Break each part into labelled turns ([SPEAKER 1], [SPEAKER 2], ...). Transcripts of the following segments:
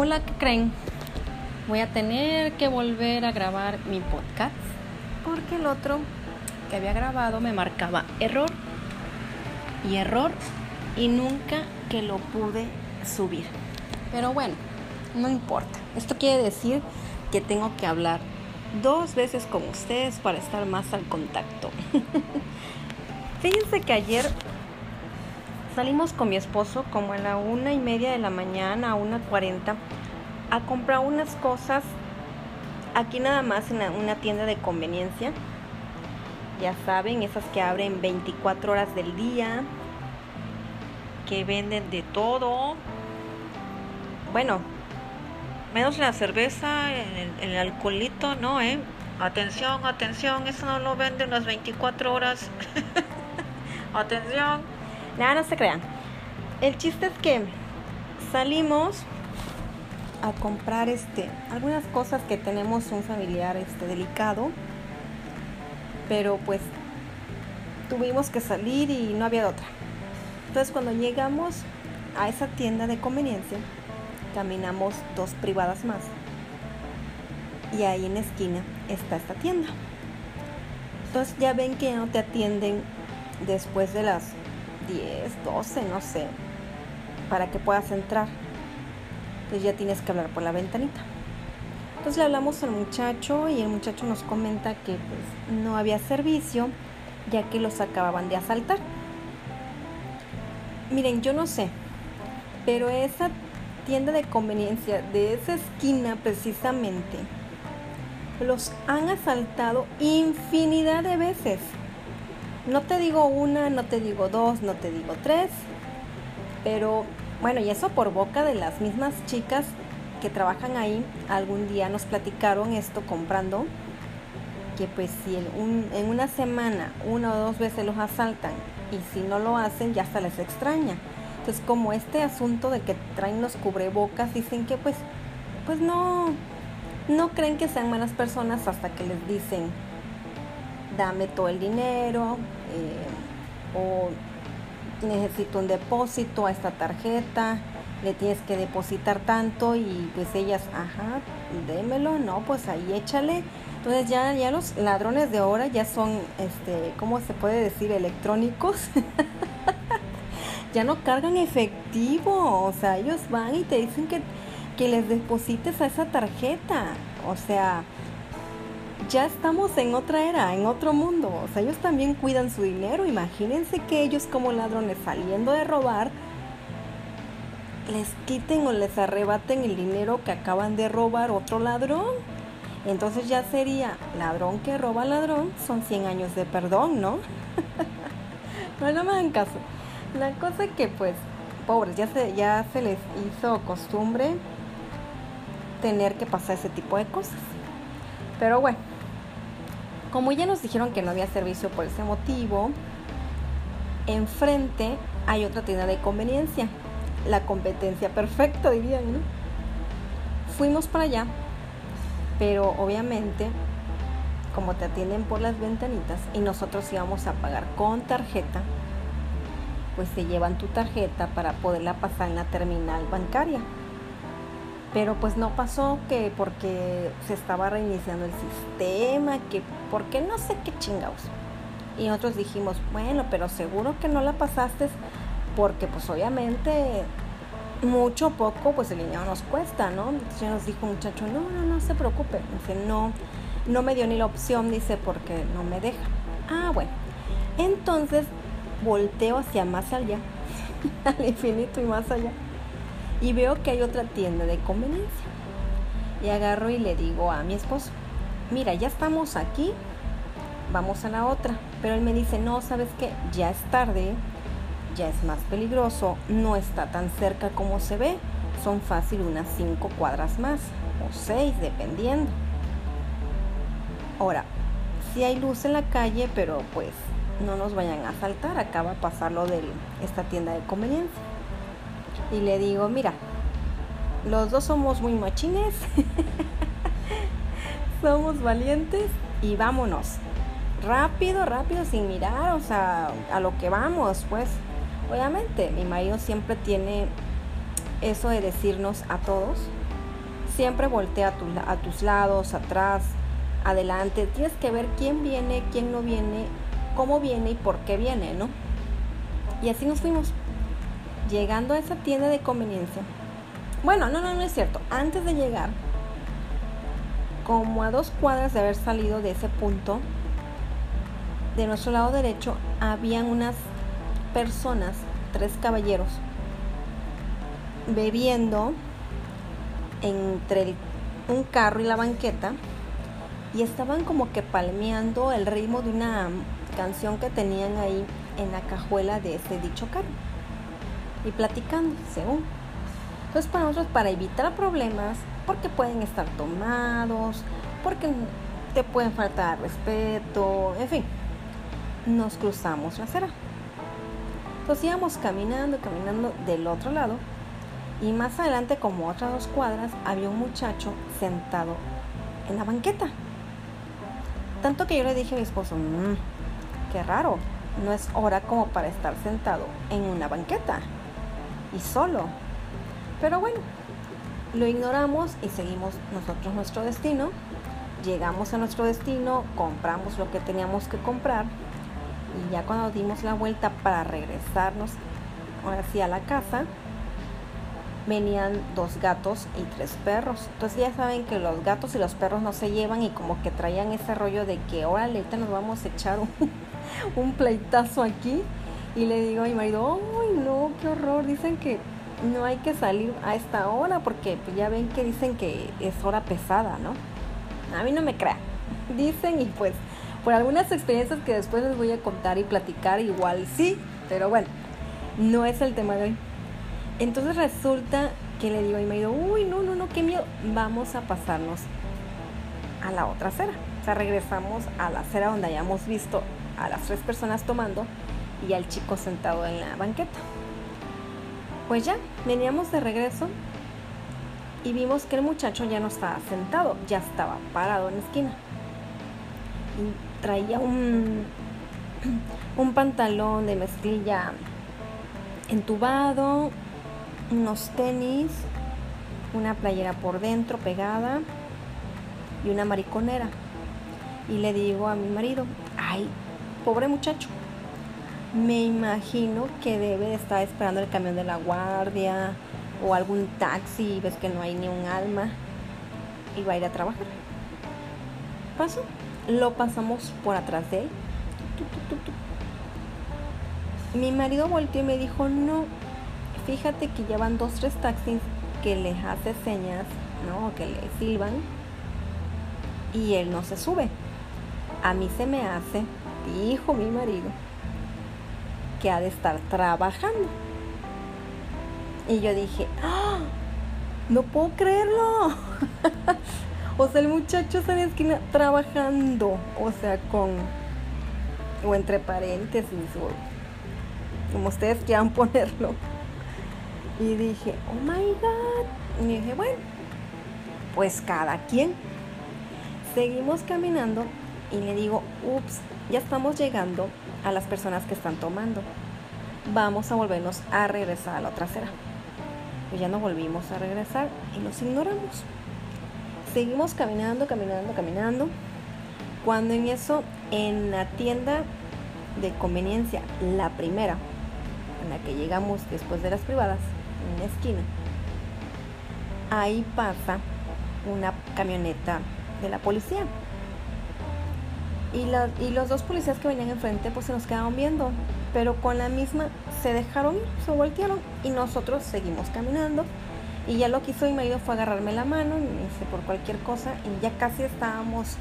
[SPEAKER 1] Hola, ¿qué creen? Voy a tener que volver a grabar mi podcast porque el otro que había grabado me marcaba error y error y nunca que lo pude subir. Pero bueno, no importa. Esto quiere decir que tengo que hablar dos veces con ustedes para estar más al contacto. Fíjense que ayer salimos con mi esposo como a la una y media de la mañana, a una cuarenta, a comprar unas cosas aquí nada más en una tienda de conveniencia. Ya saben, esas que abren 24 horas del día, que venden de todo. Bueno, menos la cerveza, el, alcoholito, no, ¿eh? Atención, atención, eso no lo venden las 24 horas. atención. Nada, no se crean. El chiste es que salimos a comprar este algunas cosas que tenemos un familiar este delicado. Pero pues tuvimos que salir y no había otra. Entonces cuando llegamos a esa tienda de conveniencia, caminamos dos privadas más. Y ahí en la esquina está esta tienda. Entonces ya ven que no te atienden después de las 10, 12, no sé, para que puedas entrar. Entonces ya tienes que hablar por la ventanita. Entonces le hablamos al muchacho y el muchacho nos comenta que pues, no había servicio ya que los acababan de asaltar. Miren, yo no sé, pero esa tienda de conveniencia de esa esquina precisamente los han asaltado infinidad de veces. No te digo una, no te digo dos, no te digo tres, pero bueno, y eso por boca de las mismas chicas que trabajan ahí, algún día nos platicaron esto comprando, que pues si en, una semana una o dos veces los asaltan y si no lo hacen ya hasta les extraña. Entonces como este asunto de que traen los cubrebocas, dicen que pues, pues no, no creen que sean malas personas hasta que les dicen dame todo el dinero eh, o necesito un depósito a esta tarjeta, le tienes que depositar tanto y pues ellas, ajá, démelo, no, pues ahí échale. Entonces ya, ya los ladrones de ahora ya son, este, ¿cómo se puede decir? Electrónicos. ya no cargan efectivo, o sea, ellos van y te dicen que, que les deposites a esa tarjeta. O sea, ya estamos en otra era, en otro mundo. O sea, ellos también cuidan su dinero. Imagínense que ellos como ladrones saliendo de robar, les quiten o les arrebaten el dinero que acaban de robar otro ladrón. Entonces ya sería ladrón que roba ladrón, son 100 años de perdón, ¿no? bueno, no me dan caso. La cosa es que pues, pobres, ya se, ya se les hizo costumbre tener que pasar ese tipo de cosas. Pero bueno, como ya nos dijeron que no había servicio por ese motivo, enfrente hay otra tienda de conveniencia. La competencia perfecta, dirían, ¿no? Fuimos para allá, pero obviamente, como te atienden por las ventanitas y nosotros íbamos a pagar con tarjeta, pues se llevan tu tarjeta para poderla pasar en la terminal bancaria. Pero pues no pasó que porque se estaba reiniciando el sistema, que porque no sé qué chingados. Y nosotros dijimos, bueno, pero seguro que no la pasaste porque pues obviamente mucho poco pues el dinero nos cuesta, ¿no? Entonces nos dijo muchacho, no, no, no se preocupe. Dice, no, no me dio ni la opción, dice, porque no me deja. Ah, bueno. Entonces volteo hacia más allá, al infinito y más allá y veo que hay otra tienda de conveniencia. Y agarro y le digo a mi esposo, mira, ya estamos aquí, vamos a la otra. Pero él me dice, no, sabes qué, ya es tarde, ya es más peligroso, no está tan cerca como se ve, son fácil unas cinco cuadras más, o seis, dependiendo. Ahora, si hay luz en la calle, pero pues no nos vayan a asaltar, acaba de pasar lo de esta tienda de conveniencia y le digo, mira, los dos somos muy machines, somos valientes y vámonos. Rápido, rápido, sin mirar, o sea, a lo que vamos, pues. Obviamente, mi marido siempre tiene eso de decirnos a todos, Siempre voltea a, a tus lados, atrás, adelante. Tienes que ver quién viene, quién no viene, cómo viene y por qué viene, ¿no? Y así nos fuimos. Llegando a esa tienda de conveniencia. Bueno, no, no, no es cierto. Antes de llegar, como a dos cuadras de haber salido de ese punto, de nuestro lado derecho habían unas personas, tres caballeros, bebiendo entre un carro y la banqueta y estaban como que palmeando el ritmo de una canción que tenían ahí en la cajuela de ese dicho carro y platicando según. Entonces para nosotros, para evitar problemas, porque pueden estar tomados, porque te pueden faltar respeto, en fin, nos cruzamos la acera. Entonces íbamos caminando, caminando del otro lado y más adelante, como otras dos cuadras, había un muchacho sentado en la banqueta. Tanto que yo le dije a mi esposo, mmm, qué raro, no es hora como para estar sentado en una banqueta y solo. Pero bueno, lo ignoramos y seguimos nosotros nuestro destino. Llegamos a nuestro destino, compramos lo que teníamos que comprar y ya cuando dimos la vuelta para regresarnos ahora sí a la casa, venían dos gatos y tres perros. Entonces ya saben que los gatos y los perros no se llevan y como que traían ese rollo de que órale, ahorita nos vamos a echar un, un pleitazo aquí. Y le digo a mi marido, ¡ay no, qué horror! Dicen que no hay que salir a esta hora porque pues, ya ven que dicen que es hora pesada, ¿no? A mí no me crean. Dicen y pues por algunas experiencias que después les voy a contar y platicar, igual sí, pero bueno, no es el tema de hoy. Entonces resulta que le digo a mi marido, uy, no, no, no, qué miedo, vamos a pasarnos a la otra acera. O sea, regresamos a la acera donde hayamos visto a las tres personas tomando y al chico sentado en la banqueta. Pues ya, veníamos de regreso y vimos que el muchacho ya no estaba sentado, ya estaba parado en la esquina. Y traía un, un pantalón de mezclilla entubado, unos tenis, una playera por dentro pegada y una mariconera. Y le digo a mi marido, ay, pobre muchacho, me imagino que debe estar esperando el camión de la guardia o algún taxi ves que no hay ni un alma y va a ir a trabajar. Paso, lo pasamos por atrás de él. Mi marido volteó y me dijo, no, fíjate que llevan dos, tres taxis que les hace señas, ¿no? Que le silban y él no se sube. A mí se me hace, dijo mi marido, que ha de estar trabajando. Y yo dije, ¡Ah! no puedo creerlo. o sea, el muchacho está en la esquina trabajando, o sea, con, o entre paréntesis, o como ustedes quieran ponerlo. Y dije, oh my god. Y dije, bueno, pues cada quien. Seguimos caminando y le digo, ups, ya estamos llegando a las personas que están tomando. Vamos a volvernos a regresar a la otra acera. Pues ya no volvimos a regresar y los ignoramos. Seguimos caminando, caminando, caminando. Cuando en eso, en la tienda de conveniencia, la primera, en la que llegamos después de las privadas, en la esquina, ahí pasa una camioneta de la policía y, y los dos policías que venían enfrente pues se nos quedaron viendo, pero con la misma se dejaron se voltearon y nosotros seguimos caminando. Y ya lo que hizo mi marido fue agarrarme la mano y me dice por cualquier cosa y ya casi estábamos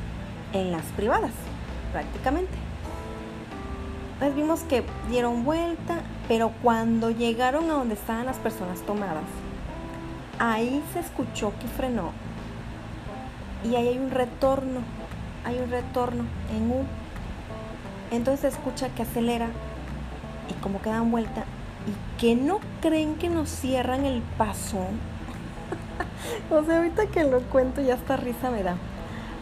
[SPEAKER 1] en las privadas, prácticamente. Pues vimos que dieron vuelta, pero cuando llegaron a donde estaban las personas tomadas, ahí se escuchó que frenó y ahí hay un retorno hay un retorno en U. Entonces escucha que acelera y como que dan vuelta y que no creen que nos cierran el paso. o sea, ahorita que lo cuento ya hasta risa me da.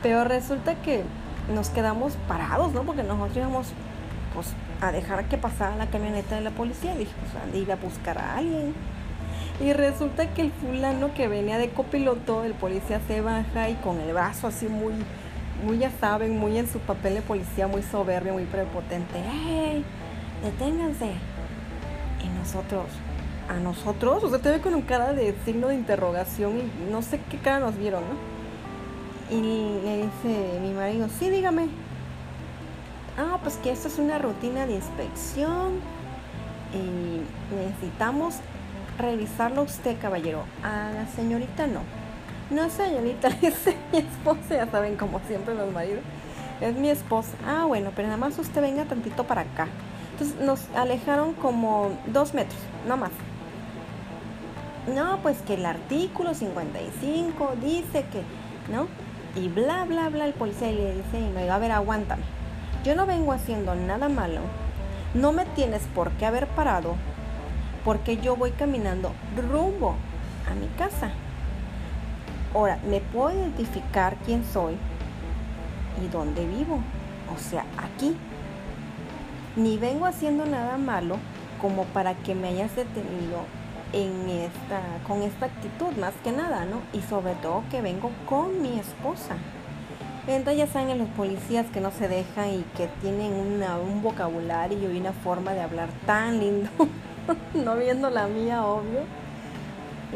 [SPEAKER 1] Pero resulta que nos quedamos parados, ¿no? Porque nosotros íbamos pues, a dejar que pasara la camioneta de la policía. Dije, pues, ir a buscar a alguien. Y resulta que el fulano que venía de copiloto, el policía se baja y con el brazo así muy, muy ya saben, muy en su papel de policía, muy soberbio, muy prepotente. ¡Hey! Deténganse. Y nosotros, a nosotros, o sea, te ve con un cara de signo de interrogación y no sé qué cara nos vieron, ¿no? Y le dice mi marido, sí, dígame. Ah, pues que esto es una rutina de inspección y necesitamos revisarlo usted, caballero. A la señorita no. No, señorita, es mi esposa, ya saben, como siempre los maridos. Es mi esposa. Ah, bueno, pero nada más usted venga tantito para acá. Entonces nos alejaron como dos metros, no más. No, pues que el artículo 55 dice que, ¿no? Y bla, bla, bla, el policía le dice, y me digo, a ver, aguántame. Yo no vengo haciendo nada malo. No me tienes por qué haber parado porque yo voy caminando rumbo a mi casa. Ahora, me puedo identificar quién soy y dónde vivo. O sea, aquí. Ni vengo haciendo nada malo como para que me hayas detenido en esta, con esta actitud, más que nada, ¿no? Y sobre todo que vengo con mi esposa. Entonces ya saben los policías que no se dejan y que tienen un vocabulario y una forma de hablar tan lindo. no viendo la mía, obvio.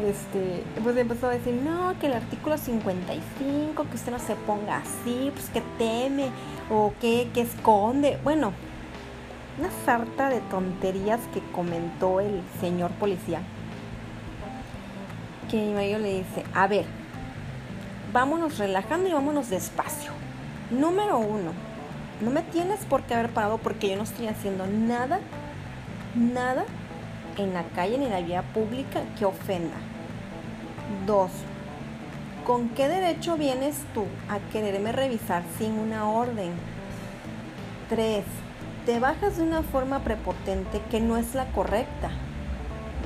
[SPEAKER 1] Este, pues empezó a decir, no, que el artículo 55, que usted no se ponga así, pues que teme, o que, que esconde. Bueno, una sarta de tonterías que comentó el señor policía. Que mi marido le dice, a ver, vámonos relajando y vámonos despacio. Número uno, no me tienes por qué haber parado porque yo no estoy haciendo nada, nada en la calle ni en la vía pública que ofenda. 2. ¿Con qué derecho vienes tú a quererme revisar sin una orden? 3. Te bajas de una forma prepotente que no es la correcta,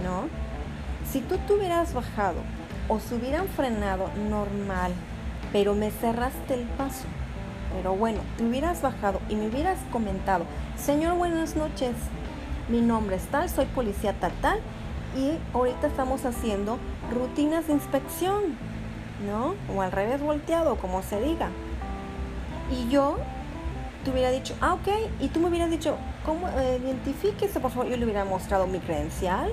[SPEAKER 1] ¿no? Si tú te hubieras bajado o se hubieran frenado normal, pero me cerraste el paso, pero bueno, te hubieras bajado y me hubieras comentado, señor, buenas noches, mi nombre es tal, soy policía tal, tal, y ahorita estamos haciendo rutinas de inspección, ¿no? O al revés volteado, como se diga. Y yo te hubiera dicho, ah, ok, y tú me hubieras dicho, ¿cómo? Eh, identifíquese, por favor, yo le hubiera mostrado mi credencial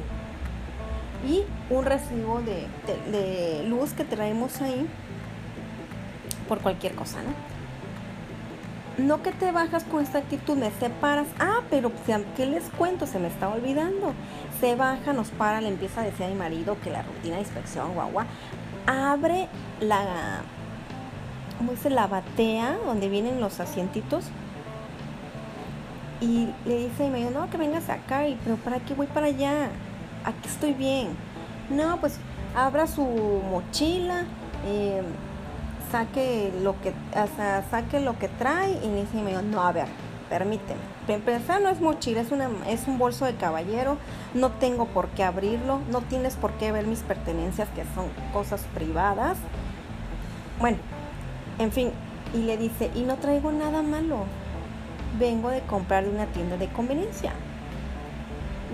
[SPEAKER 1] y un recibo de, de luz que traemos ahí por cualquier cosa, ¿no? no que te bajas con esta actitud, me separas. Ah, pero ¿qué les cuento? Se me está olvidando. Se baja, nos para, le empieza a decir a mi marido que la rutina de inspección, guau. Abre la, ¿cómo dice? La batea donde vienen los asientitos. Y le dice a mi marido, no, que vengas acá. Y, pero ¿para qué voy para allá? Aquí estoy bien. No, pues abra su mochila. Eh, saque lo que, o saque lo que trae y me dice, no, a ver, permíteme. Empezar no es mochila, es, una, es un bolso de caballero, no tengo por qué abrirlo, no tienes por qué ver mis pertenencias que son cosas privadas. Bueno, en fin, y le dice, y no traigo nada malo, vengo de comprar de una tienda de conveniencia.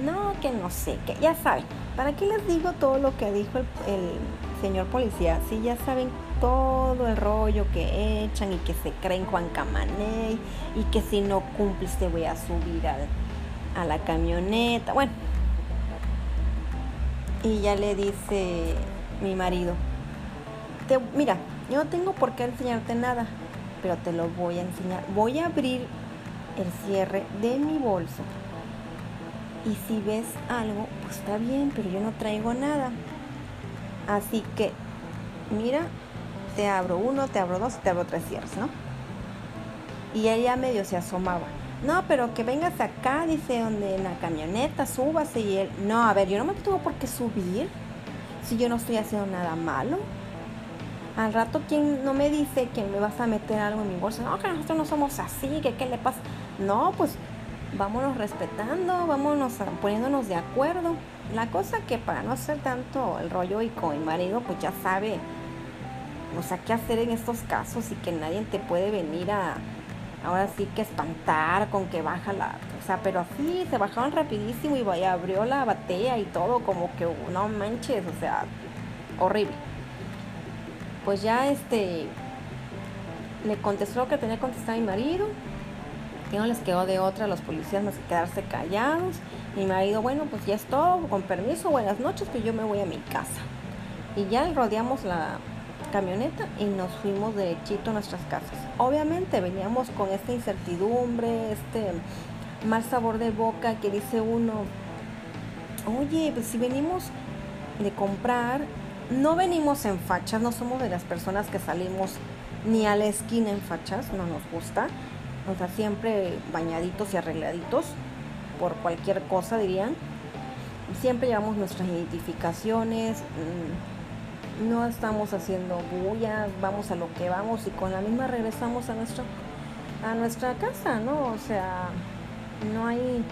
[SPEAKER 1] No, que no sé, que ya saben, ¿para qué les digo todo lo que dijo el, el señor policía? Si ya saben todo el rollo que echan y que se creen Juan Camaney y que si no cumples te voy a subir a la camioneta. Bueno, y ya le dice mi marido, te, mira, yo no tengo por qué enseñarte nada, pero te lo voy a enseñar. Voy a abrir el cierre de mi bolso. Y si ves algo, pues está bien, pero yo no traigo nada. Así que, mira, te abro uno, te abro dos, te abro tres cierres, ¿no? Y ella medio se asomaba. No, pero que vengas acá, dice, donde en la camioneta, súbase. Y él, no, a ver, yo no me tengo por qué subir si yo no estoy haciendo nada malo. Al rato, ¿quién no me dice que me vas a meter algo en mi bolsa? No, que nosotros no somos así, que qué le pasa. No, pues vámonos respetando, vámonos poniéndonos de acuerdo. La cosa que para no hacer tanto el rollo y con mi marido, pues ya sabe o sea, qué hacer en estos casos y que nadie te puede venir a, ahora sí que espantar con que baja la, o sea, pero así se bajaron rapidísimo y vaya, abrió la batea y todo, como que no manches, o sea, horrible. Pues ya este le contestó que tenía que contestar a mi marido, que no les quedó de otra a los policías más que quedarse callados. Mi marido, bueno, pues ya es todo, con permiso, buenas noches, que yo me voy a mi casa. Y ya rodeamos la, camioneta y nos fuimos derechito a nuestras casas. Obviamente veníamos con esta incertidumbre, este mal sabor de boca que dice uno, oye, pues si venimos de comprar, no venimos en fachas, no somos de las personas que salimos ni a la esquina en fachas, no nos gusta. O sea, siempre bañaditos y arregladitos por cualquier cosa, dirían. Siempre llevamos nuestras identificaciones. Mm, no estamos haciendo bulla, vamos a lo que vamos y con la misma regresamos a a nuestra casa, ¿no? O sea, no hay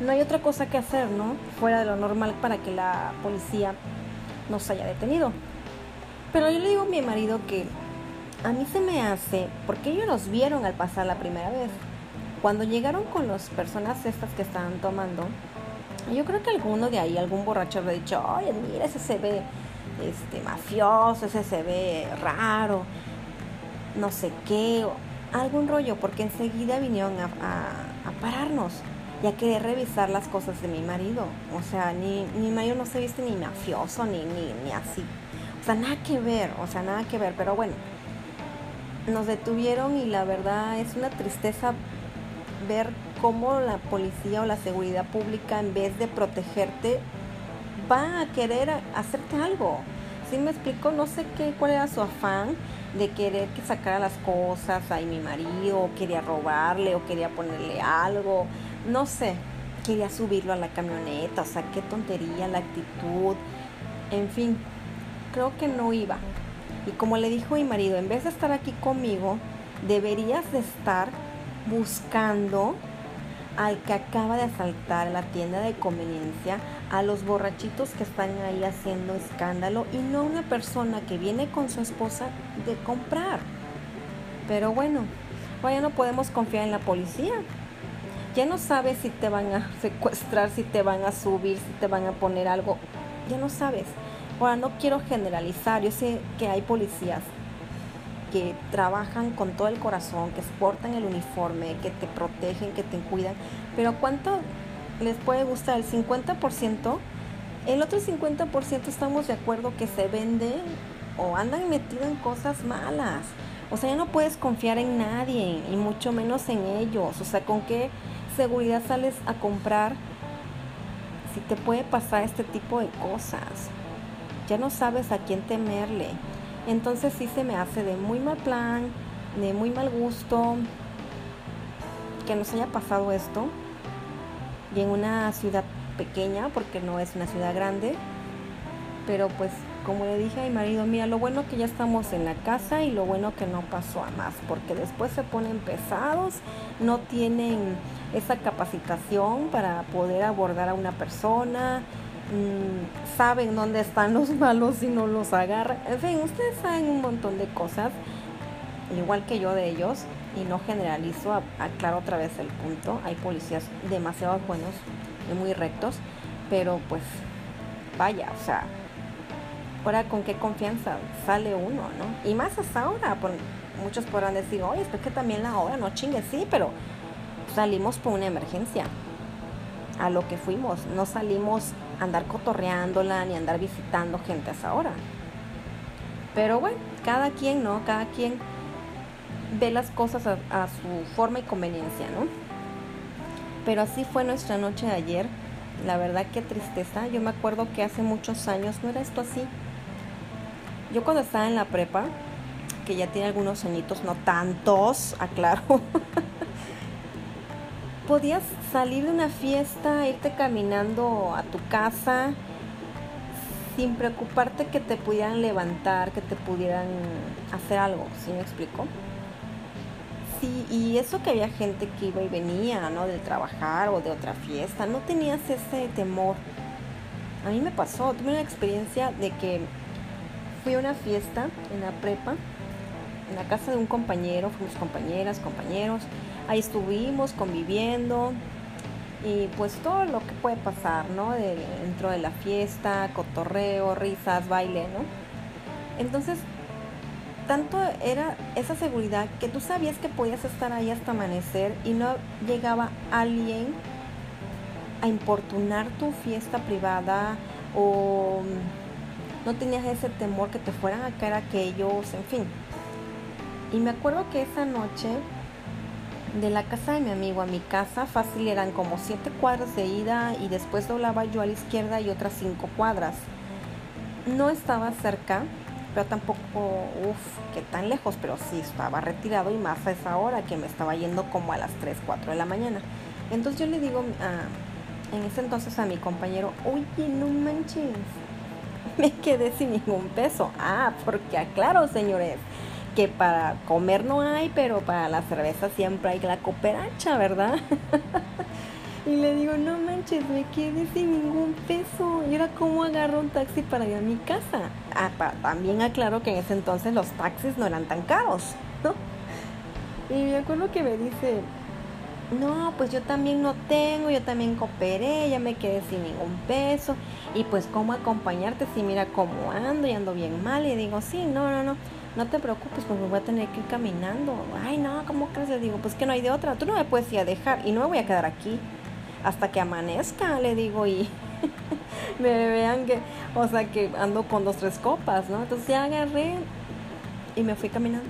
[SPEAKER 1] no hay otra cosa que hacer, ¿no? Fuera de lo normal para que la policía nos haya detenido. Pero yo le digo a mi marido que a mí se me hace, porque ellos nos vieron al pasar la primera vez. Cuando llegaron con las personas estas que estaban tomando, yo creo que alguno de ahí, algún borracho había dicho, oye, mira, ese se ve este, mafioso, ese se ve raro, no sé qué, algún rollo, porque enseguida vinieron a, pararnos y a querer revisar las cosas de mi marido. O sea, ni, mi marido no se viste ni mafioso, ni, ni, ni así. O sea, nada que ver, o sea, nada que ver, pero bueno, nos detuvieron y la verdad es una tristeza ver cómo la policía o la seguridad pública en vez de protegerte va a querer hacerte algo. Si me explico, no sé qué, cuál era su afán de querer que sacara las cosas a mi marido, quería robarle, o quería ponerle algo, no sé, quería subirlo a la camioneta, o sea, qué tontería la actitud, en fin, creo que no iba. Y como le dijo mi marido, en vez de estar aquí conmigo, deberías de estar buscando al que acaba de asaltar la tienda de conveniencia, a los borrachitos que están ahí haciendo escándalo y no a una persona que viene con su esposa de comprar. Pero bueno, ya no podemos confiar en la policía. Ya no sabes si te van a secuestrar, si te van a subir, si te van a poner algo. Ya no sabes. Ahora, no quiero generalizar. Yo sé que hay policías que trabajan con todo el corazón, que portan el uniforme, que te protegen, que te cuidan, pero ¿cuánto les puede gustar? El 50%, el otro 50% estamos de acuerdo que se venden o andan metidos en cosas malas. O sea, ya no puedes confiar en nadie y mucho menos en ellos. O sea, ¿con qué seguridad sales a comprar si te puede pasar este tipo de cosas? Ya no sabes a quién temerle. Entonces sí se me hace de muy mal plan, de muy mal gusto que nos haya pasado esto. Y en una ciudad pequeña, porque no es una ciudad grande. Pero pues como le dije a mi marido, mira, lo bueno que ya estamos en la casa y lo bueno que no pasó a más, porque después se ponen pesados, no tienen esa capacitación para poder abordar a una persona, Mm, saben dónde están los malos y no los agarran. En fin, ustedes saben un montón de cosas, igual que yo de ellos, y no generalizo, aclaro otra vez el punto. Hay policías demasiado buenos y muy rectos, pero pues vaya, o sea, ahora con qué confianza sale uno, ¿no? Y más hasta ahora, muchos podrán decir, oye, es que también la hora, no chingue, sí, pero salimos por una emergencia a lo que fuimos. No salimos a andar cotorreándola ni andar visitando gente a esa hora. Pero bueno, cada quien, ¿no? Cada quien ve las cosas a, su forma y conveniencia, ¿no? Pero así fue nuestra noche de ayer. La verdad qué tristeza. Yo me acuerdo que hace muchos años no era esto así. Yo cuando estaba en la prepa, que ya tiene algunos añitos, no tantos, aclaro. podías salir de una fiesta, irte caminando a tu casa sin preocuparte que te pudieran levantar, que te pudieran hacer algo, ¿sí me explico? Y eso que había gente que iba y venía, ¿no? Del trabajar o de otra fiesta, no tenías ese temor. A mí me pasó, tuve una experiencia de que fui a una fiesta en la prepa en la casa de un compañero, fuimos compañeras, compañeros, ahí estuvimos conviviendo y pues todo lo que puede pasar, ¿no? dentro de la fiesta, cotorreo, risas, baile, ¿no? Entonces, tanto era esa seguridad que tú sabías que podías estar ahí hasta amanecer y no llegaba alguien a importunar tu fiesta privada o no tenías ese temor que te fueran a caer aquellos, en fin. Y me acuerdo que esa noche de la casa de mi amigo a mi casa fácil eran como siete cuadras de ida y después doblaba yo a la izquierda y otras cinco cuadras. No estaba cerca, pero tampoco, uff, que tan lejos, pero sí estaba retirado y más a esa hora que me estaba yendo como a las 3, 4 de la mañana. Entonces yo le digo en ese entonces a mi compañero, oye, no manches, me quedé sin ningún peso. Ah, porque aclaro, señores, que para comer no hay, pero para la cerveza siempre hay la cooperacha, ¿verdad? y le digo, no manches, me quedé sin ningún peso. Y era como agarro un taxi para ir a mi casa. Ah, también aclaro que en ese entonces los taxis no eran tan caros, ¿no? Y me acuerdo que me dice, no, pues yo también no tengo, yo también cooperé, ya me quedé sin ningún peso. Y pues, ¿cómo acompañarte si mira cómo ando y ando bien mal? Y digo, sí, no, no, no no te preocupes, pues me voy a tener que ir caminando. Ay, no, ¿cómo crees? Le digo, pues que no hay de otra. Tú no me puedes ir a dejar y no me voy a quedar aquí hasta que amanezca, le digo, y me vean que, o sea, que ando con dos, tres copas, ¿no? Entonces ya agarré y me fui caminando.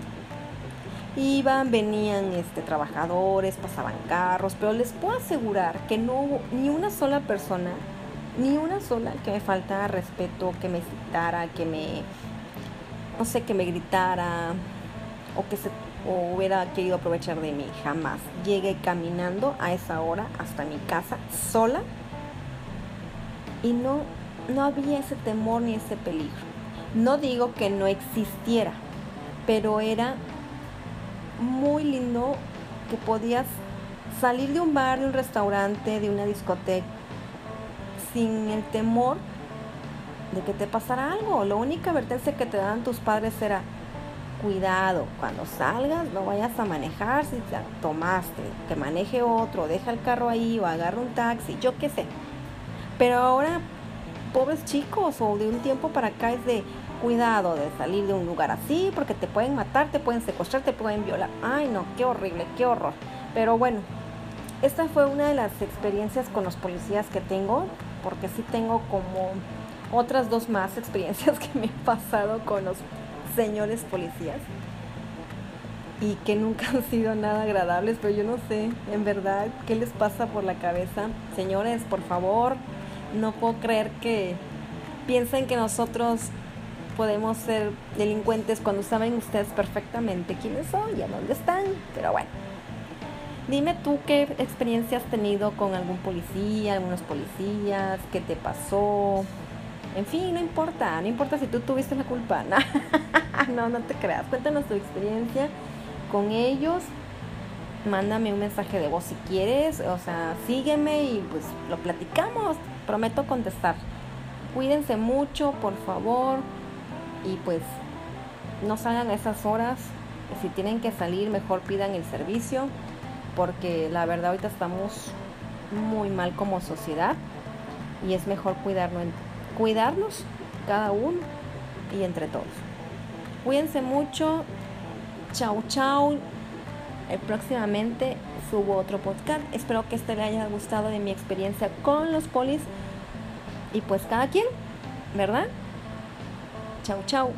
[SPEAKER 1] Iban, venían este, trabajadores, pasaban carros, pero les puedo asegurar que no hubo ni una sola persona, ni una sola que me faltara respeto, que me citara, que me no sé, que me gritara o que se hubiera querido aprovechar de mí, jamás. Llegué caminando a esa hora hasta mi casa sola y no, no había ese temor ni ese peligro. No digo que no existiera, pero era muy lindo que podías salir de un bar, de un restaurante, de una discoteca, sin el temor de que te pasara algo. La única advertencia que te dan tus padres era, cuidado, cuando salgas no vayas a manejar si te tomaste, que maneje otro, deja el carro ahí o agarra un taxi, yo qué sé. Pero ahora, pobres chicos, o de un tiempo para acá es de cuidado de salir de un lugar así, porque te pueden matar, te pueden secuestrar, te pueden violar. Ay, no, qué horrible, qué horror. Pero bueno, esta fue una de las experiencias con los policías que tengo, porque sí tengo como otras dos más experiencias que me han pasado con los señores policías y que nunca han sido nada agradables, pero yo no sé, en verdad, qué les pasa por la cabeza. Señores, por favor, no puedo creer que piensen que nosotros podemos ser delincuentes cuando saben ustedes perfectamente quiénes son y a dónde están, pero bueno. Dime tú qué experiencia has tenido con algún policía, algunos policías, qué te pasó, en fin, no importa, no importa si tú tuviste la culpa. No, no, te creas. Cuéntanos tu experiencia con ellos. Mándame un mensaje de voz si quieres. O sea, sígueme y pues lo platicamos. Prometo contestar. Cuídense mucho, por favor. Y pues no salgan a esas horas. Si tienen que salir, mejor pidan el servicio. Porque la verdad ahorita estamos muy mal como sociedad. Y es mejor cuidarnos cuidarnos cada uno y entre todos. Cuídense mucho. Chau, chau. Eh, próximamente subo otro podcast. Espero que este le haya gustado de mi experiencia con los polis. Y pues cada quien, ¿verdad? Chau, chau.